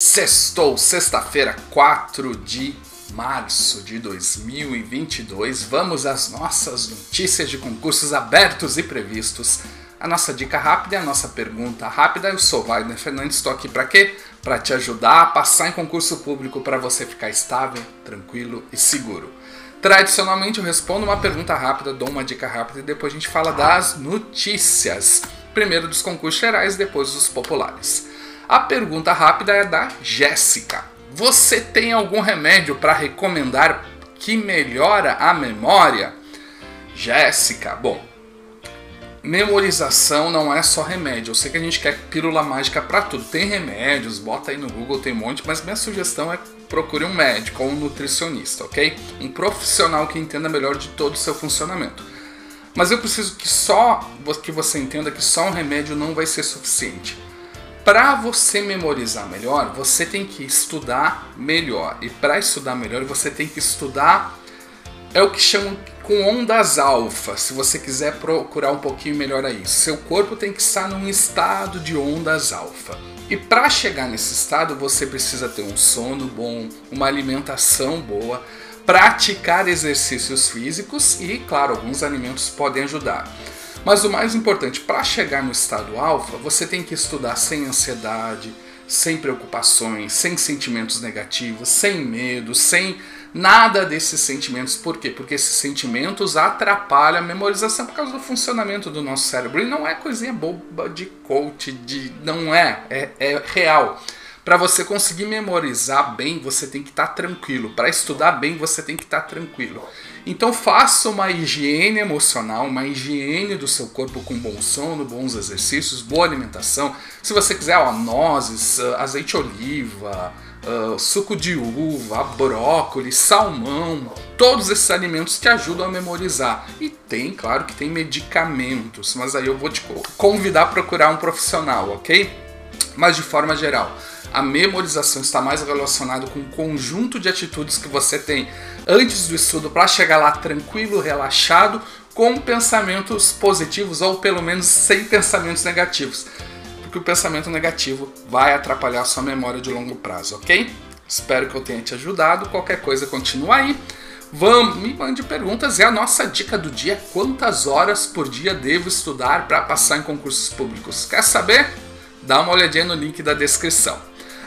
Sextou, sexta-feira, 4 de março de 2022. Vamos às nossas notícias de concursos abertos e previstos. A nossa dica rápida a nossa pergunta rápida. Eu sou Wagner Fernandes, estou aqui para quê? Para te ajudar a passar em concurso público para você ficar estável, tranquilo e seguro. Tradicionalmente eu respondo uma pergunta rápida, dou uma dica rápida e depois a gente fala das notícias. Primeiro dos concursos gerais, depois dos populares. A pergunta rápida é da Jéssica. Você tem algum remédio para recomendar que melhora a memória? Jéssica, bom, memorização não é só remédio. Eu sei que a gente quer pílula mágica para tudo. Tem remédios, bota aí no Google, tem um monte, mas minha sugestão é procure um médico ou um nutricionista, ok? Um profissional que entenda melhor de todo o seu funcionamento. Mas eu preciso que só que você entenda que só um remédio não vai ser suficiente. Para você memorizar melhor, você tem que estudar melhor. E para estudar melhor, você tem que estudar é o que chamam com ondas alfa. Se você quiser procurar um pouquinho melhor aí, seu corpo tem que estar num estado de ondas alfa. E para chegar nesse estado, você precisa ter um sono bom, uma alimentação boa, praticar exercícios físicos e, claro, alguns alimentos podem ajudar. Mas o mais importante, para chegar no estado alfa, você tem que estudar sem ansiedade, sem preocupações, sem sentimentos negativos, sem medo, sem nada desses sentimentos. Por quê? Porque esses sentimentos atrapalham a memorização por causa do funcionamento do nosso cérebro. E não é coisinha boba de coach, de não é, é, é real. Para você conseguir memorizar bem, você tem que estar tá tranquilo. Para estudar bem, você tem que estar tá tranquilo. Então faça uma higiene emocional, uma higiene do seu corpo com bom sono, bons exercícios, boa alimentação. Se você quiser, ó, nozes, ah, azeite oliva, uh, suco de uva, brócolis, salmão, todos esses alimentos te ajudam a memorizar. E tem, claro que tem medicamentos, mas aí eu vou te convidar a procurar um profissional, ok? Mas de forma geral, a memorização está mais relacionada com o conjunto de atitudes que você tem antes do estudo para chegar lá tranquilo, relaxado, com pensamentos positivos ou pelo menos sem pensamentos negativos. Porque o pensamento negativo vai atrapalhar sua memória de longo prazo, ok? Espero que eu tenha te ajudado. Qualquer coisa, continua aí. Vamos, me mande perguntas. É a nossa dica do dia: quantas horas por dia devo estudar para passar em concursos públicos? Quer saber? Dá uma olhadinha no link da descrição.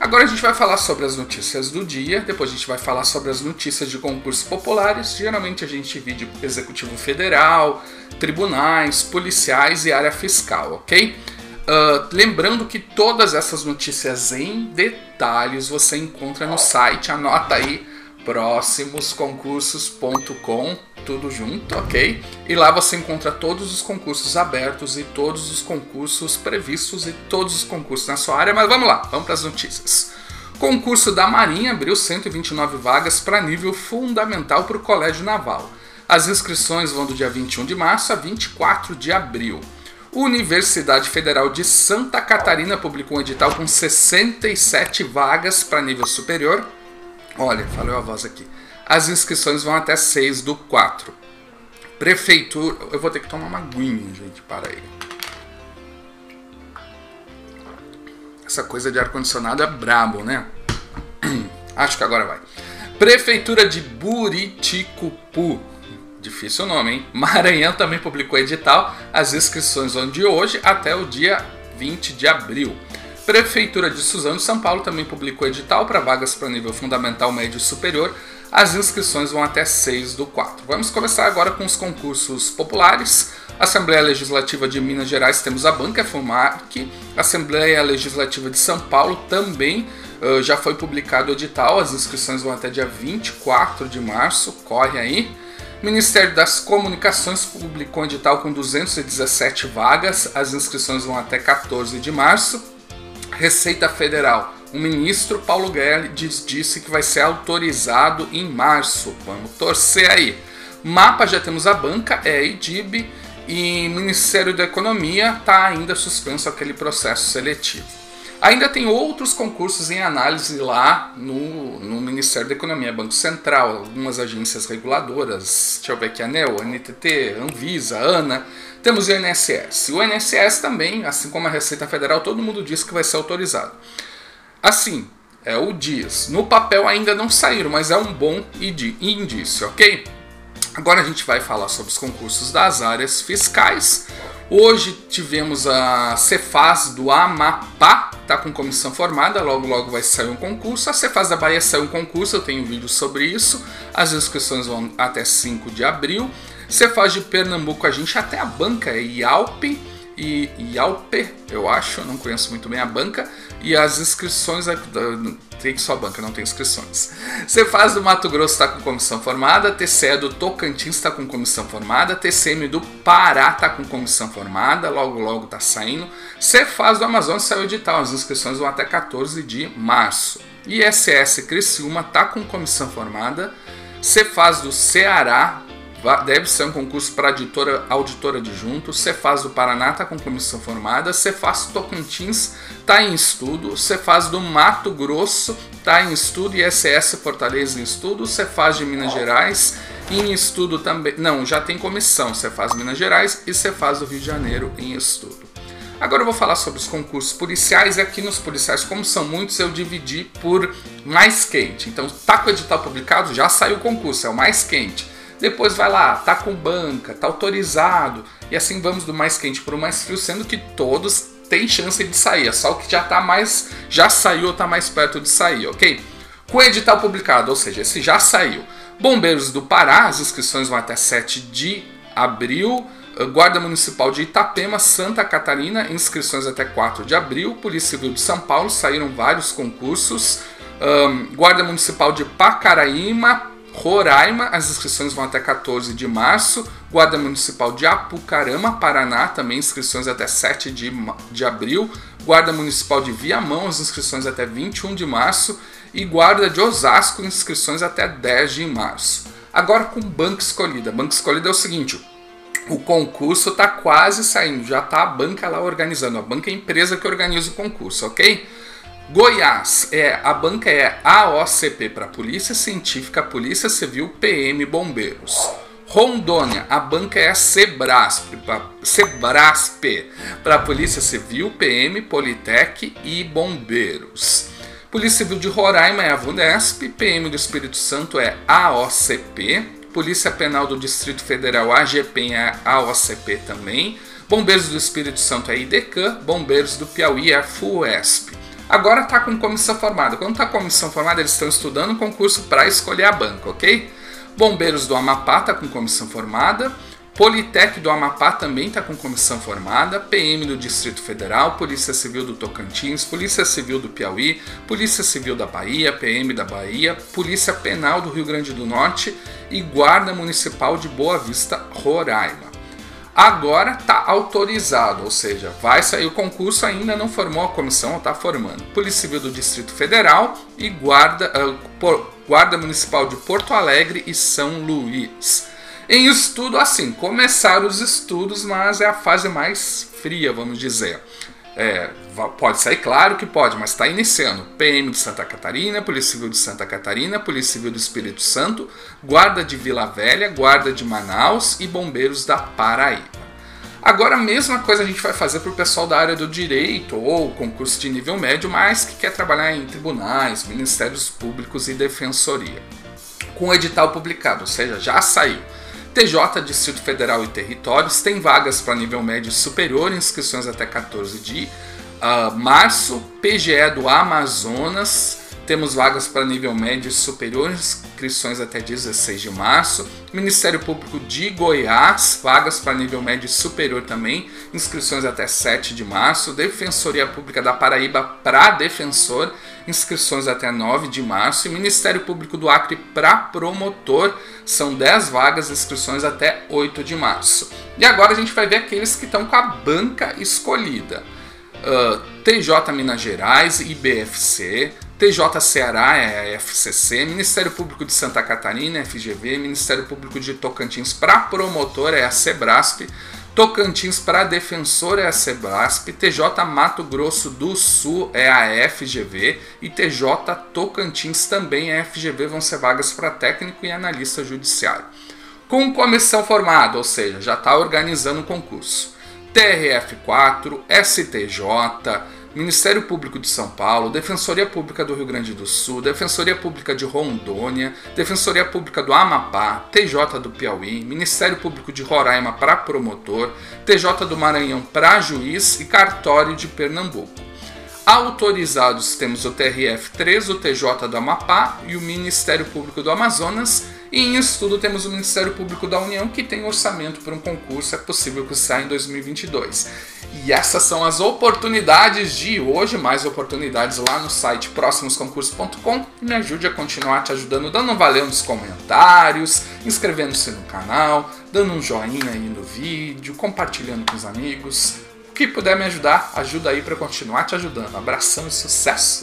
Agora a gente vai falar sobre as notícias do dia, depois a gente vai falar sobre as notícias de concursos populares. Geralmente a gente divide Executivo Federal, tribunais, policiais e área fiscal, ok? Uh, lembrando que todas essas notícias em detalhes você encontra no site, anota aí próximosconcursos.com, tudo junto, ok? E lá você encontra todos os concursos abertos e todos os concursos previstos e todos os concursos na sua área. Mas vamos lá, vamos para as notícias. Concurso da Marinha abriu 129 vagas para nível fundamental para o Colégio Naval. As inscrições vão do dia 21 de março a 24 de abril. Universidade Federal de Santa Catarina publicou um edital com 67 vagas para nível superior Olha, falou a voz aqui. As inscrições vão até 6 do 4. Prefeitura. Eu vou ter que tomar uma aguinha, gente. Para aí. Essa coisa de ar-condicionado é brabo, né? Acho que agora vai. Prefeitura de Buriticupu. Difícil o nome, hein? Maranhão também publicou edital. As inscrições vão de hoje até o dia 20 de abril. Prefeitura de Suzano São Paulo também publicou edital para vagas para nível fundamental, médio e superior. As inscrições vão até 6 do 4. Vamos começar agora com os concursos populares. Assembleia Legislativa de Minas Gerais temos a Banca FUMAC. Assembleia Legislativa de São Paulo também uh, já foi publicado o edital. As inscrições vão até dia 24 de março. Corre aí. Ministério das Comunicações publicou um edital com 217 vagas. As inscrições vão até 14 de março. Receita Federal. O ministro Paulo Guedes disse que vai ser autorizado em março. Vamos torcer aí. Mapa já temos a banca, é a IDIB, e Ministério da Economia está ainda suspenso aquele processo seletivo. Ainda tem outros concursos em análise lá no, no Ministério da Economia, Banco Central, algumas agências reguladoras, deixa eu ver aqui, ANEL, NTT, Anvisa, ANA, temos o INSS. O INSS também, assim como a Receita Federal, todo mundo diz que vai ser autorizado. Assim, É o diz. No papel ainda não saíram, mas é um bom indício, ok? Agora a gente vai falar sobre os concursos das áreas fiscais. Hoje tivemos a Cefaz do Amapá, tá com comissão formada, logo logo vai sair um concurso. A Cefaz da Bahia saiu um concurso, eu tenho um vídeo sobre isso. As inscrições vão até 5 de abril. Cefaz de Pernambuco, a gente até a banca é IALP e IALPE, eu acho, não conheço muito bem a banca. E as inscrições tem só banca, não tem inscrições. Cefaz do Mato Grosso está com comissão formada, TCE do Tocantins está com comissão formada, TCM do Pará está com comissão formada, logo logo está saindo. Cefaz do Amazonas saiu edital, as inscrições vão até 14 de março. ISS Criciúma está com comissão formada. Cefaz do Ceará deve ser um concurso para auditora, auditora adjunto. Cefaz do Paraná está com comissão formada. Cefaz Tocantins está em estudo. Cefaz do Mato Grosso está em estudo. ISS Fortaleza em estudo. Cefaz de Minas Gerais em estudo também. Não, já tem comissão. Cefaz Minas Gerais e Cefaz do Rio de Janeiro em estudo. Agora eu vou falar sobre os concursos policiais e aqui nos policiais, como são muitos, eu dividi por mais quente. Então, tá com o edital publicado, já saiu o concurso, é o mais quente. Depois vai lá, tá com banca, tá autorizado. E assim vamos do mais quente para o mais frio, sendo que todos têm chance de sair. É só o que já tá mais. já saiu ou tá mais perto de sair, ok? Com o edital publicado, ou seja, esse já saiu. Bombeiros do Pará, as inscrições vão até 7 de abril. Guarda Municipal de Itapema, Santa Catarina, inscrições até 4 de abril. Polícia Civil de São Paulo, saíram vários concursos. Um, Guarda Municipal de Pacaraíma, Roraima, as inscrições vão até 14 de março. Guarda Municipal de Apucarama, Paraná, também inscrições até 7 de, de abril. Guarda Municipal de Viamão, as inscrições até 21 de março. E Guarda de Osasco, inscrições até 10 de março. Agora com banca escolhida. Banca escolhida é o seguinte: o concurso está quase saindo, já está a banca lá organizando. A banca é a empresa que organiza o concurso, ok? Goiás, é, a banca é AOCP para Polícia Científica, Polícia Civil, PM Bombeiros. Rondônia, a banca é a Sebrasp, para Polícia Civil, PM, Politec e Bombeiros. Polícia Civil de Roraima é a VUNESP, PM do Espírito Santo é AOCP, Polícia Penal do Distrito Federal AGP é AOCP também, Bombeiros do Espírito Santo é IDECAN, Bombeiros do Piauí é FUESP. Agora está com comissão formada. Quando está com comissão formada, eles estão estudando um concurso para escolher a banca, ok? Bombeiros do Amapá está com comissão formada. Politec do Amapá também está com comissão formada, PM do Distrito Federal, Polícia Civil do Tocantins, Polícia Civil do Piauí, Polícia Civil da Bahia, PM da Bahia, Polícia Penal do Rio Grande do Norte e Guarda Municipal de Boa Vista, Roraima. Agora está autorizado, ou seja, vai sair o concurso, ainda não formou a comissão, está formando. Polícia Civil do Distrito Federal e Guarda, uh, Guarda Municipal de Porto Alegre e São Luís. Em estudo, assim, começaram os estudos, mas é a fase mais fria, vamos dizer. É, pode sair, claro que pode, mas está iniciando. PM de Santa Catarina, Polícia Civil de Santa Catarina, Polícia Civil do Espírito Santo, Guarda de Vila Velha, Guarda de Manaus e Bombeiros da Paraíba. Agora a mesma coisa a gente vai fazer para o pessoal da área do direito ou concurso de nível médio, mas que quer trabalhar em tribunais, ministérios públicos e defensoria. Com o edital publicado, ou seja, já saiu. TJ, Distrito Federal e Territórios, tem vagas para nível médio superior, inscrições até 14 de uh, março. PGE do Amazonas, temos vagas para nível médio superior, inscrições até 16 de março. Ministério Público de Goiás, vagas para nível médio superior também, inscrições até 7 de março. Defensoria Pública da Paraíba para defensor, inscrições até 9 de março. E Ministério Público do Acre para promotor, são 10 vagas, inscrições até 8 de março. E agora a gente vai ver aqueles que estão com a banca escolhida. Uh, TJ Minas Gerais, IBFC, TJ Ceará é a FCC, Ministério Público de Santa Catarina, FGV, Ministério Público de Tocantins para promotor é a Sebrasp, Tocantins para defensor é a Sebrasp, TJ Mato Grosso do Sul é a FGV e TJ Tocantins também é a FGV, vão ser vagas para técnico e analista judiciário. Com comissão formada, ou seja, já está organizando o concurso. TRF4, STJ, Ministério Público de São Paulo, Defensoria Pública do Rio Grande do Sul, Defensoria Pública de Rondônia, Defensoria Pública do Amapá, TJ do Piauí, Ministério Público de Roraima para promotor, TJ do Maranhão para juiz e cartório de Pernambuco. Autorizados temos o TRF3, o TJ do Amapá e o Ministério Público do Amazonas. E em estudo temos o Ministério Público da União que tem orçamento para um concurso, é possível que saia em 2022. E essas são as oportunidades de hoje, mais oportunidades lá no site próximosconcursos.com. Me ajude a continuar te ajudando, dando um valeu nos comentários, inscrevendo-se no canal, dando um joinha aí no vídeo, compartilhando com os amigos que puder me ajudar, ajuda aí para continuar te ajudando. Abração e sucesso!